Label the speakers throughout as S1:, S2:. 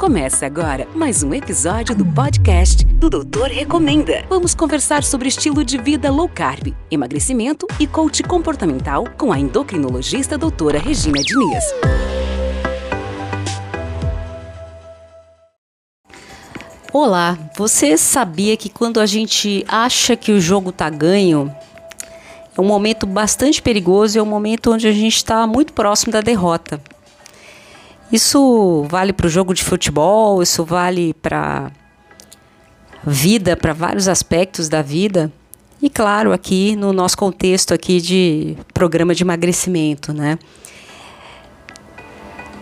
S1: Começa agora mais um episódio do podcast do Doutor Recomenda. Vamos conversar sobre estilo de vida low carb, emagrecimento e coach comportamental com a endocrinologista doutora Regina Diniz.
S2: Olá, você sabia que quando a gente acha que o jogo tá ganho, é um momento bastante perigoso, é um momento onde a gente está muito próximo da derrota. Isso vale para o jogo de futebol, isso vale para vida, para vários aspectos da vida. E claro, aqui no nosso contexto aqui de programa de emagrecimento, né?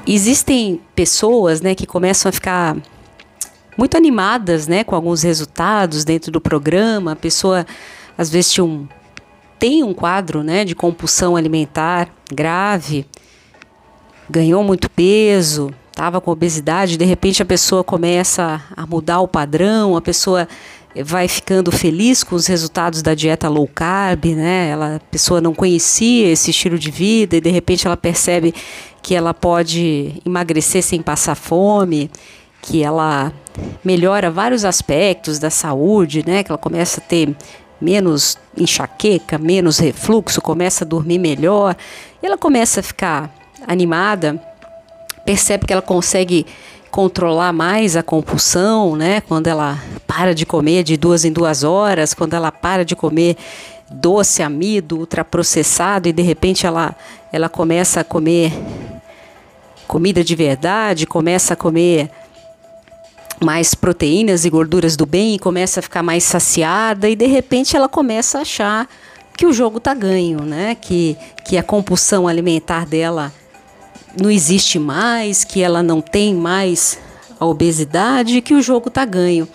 S2: Existem pessoas, né, que começam a ficar muito animadas, né, com alguns resultados dentro do programa. A pessoa às vezes um, tem um quadro, né, de compulsão alimentar grave ganhou muito peso, estava com obesidade, de repente a pessoa começa a mudar o padrão, a pessoa vai ficando feliz com os resultados da dieta low carb, né? Ela, a pessoa não conhecia esse estilo de vida e de repente ela percebe que ela pode emagrecer sem passar fome, que ela melhora vários aspectos da saúde, né? Que ela começa a ter menos enxaqueca, menos refluxo, começa a dormir melhor, e ela começa a ficar animada, percebe que ela consegue controlar mais a compulsão, né? Quando ela para de comer de duas em duas horas, quando ela para de comer doce, amido, ultraprocessado e de repente ela, ela começa a comer comida de verdade, começa a comer mais proteínas e gorduras do bem começa a ficar mais saciada e de repente ela começa a achar que o jogo tá ganho, né? Que, que a compulsão alimentar dela não existe mais, que ela não tem mais a obesidade, que o jogo está ganho.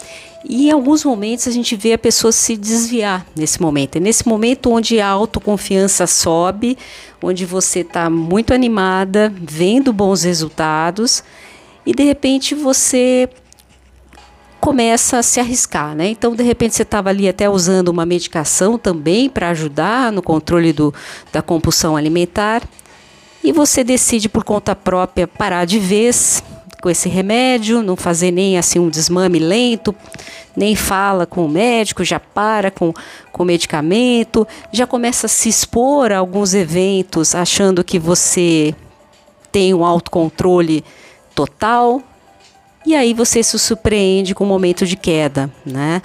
S2: E em alguns momentos a gente vê a pessoa se desviar nesse momento. É nesse momento onde a autoconfiança sobe, onde você está muito animada, vendo bons resultados, e de repente você começa a se arriscar, né? Então, de repente, você estava ali até usando uma medicação também para ajudar no controle do, da compulsão alimentar e você decide por conta própria parar de vez com esse remédio, não fazer nem assim um desmame lento, nem fala com o médico, já para com o medicamento, já começa a se expor a alguns eventos achando que você tem um autocontrole total, e aí você se surpreende com um momento de queda, né?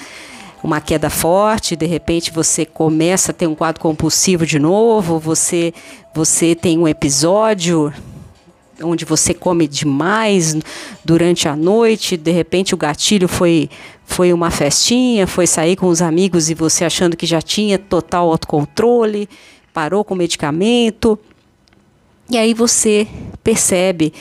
S2: Uma queda forte, de repente você começa a ter um quadro compulsivo de novo, você, você tem um episódio onde você come demais durante a noite, de repente o gatilho foi foi uma festinha, foi sair com os amigos e você achando que já tinha total autocontrole, parou com o medicamento. E aí você percebe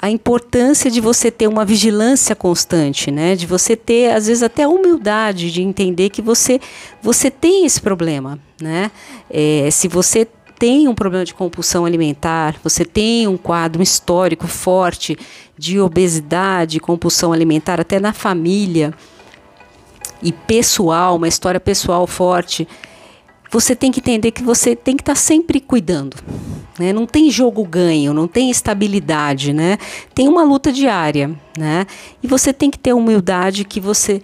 S2: a importância de você ter uma vigilância constante, né? De você ter, às vezes, até a humildade de entender que você, você tem esse problema, né? É, se você tem um problema de compulsão alimentar, você tem um quadro histórico forte de obesidade, compulsão alimentar, até na família e pessoal, uma história pessoal forte, você tem que entender que você tem que estar tá sempre cuidando. Né? Não tem jogo ganho, não tem estabilidade, né? Tem uma luta diária, né? E você tem que ter humildade que você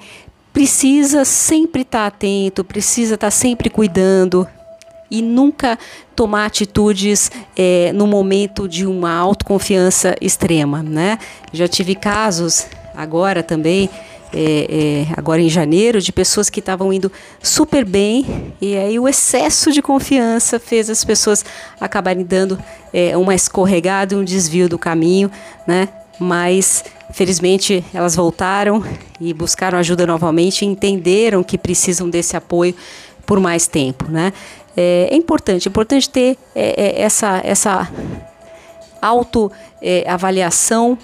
S2: precisa sempre estar tá atento, precisa estar tá sempre cuidando e nunca tomar atitudes é, no momento de uma autoconfiança extrema, né? Já tive casos agora também é, é, agora em janeiro, de pessoas que estavam indo super bem, e aí o excesso de confiança fez as pessoas acabarem dando é, uma escorregada, um desvio do caminho, né? Mas felizmente elas voltaram e buscaram ajuda novamente entenderam que precisam desse apoio por mais tempo, né? É, é importante, é importante ter é, é, essa, essa autoavaliação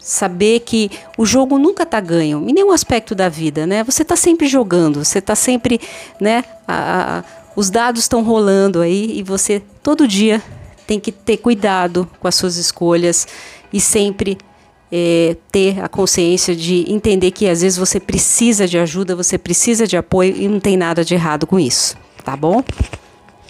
S2: saber que o jogo nunca está ganho em nenhum aspecto da vida, né? Você está sempre jogando, você está sempre, né? A, a, os dados estão rolando aí e você todo dia tem que ter cuidado com as suas escolhas e sempre é, ter a consciência de entender que às vezes você precisa de ajuda, você precisa de apoio e não tem nada de errado com isso, tá bom?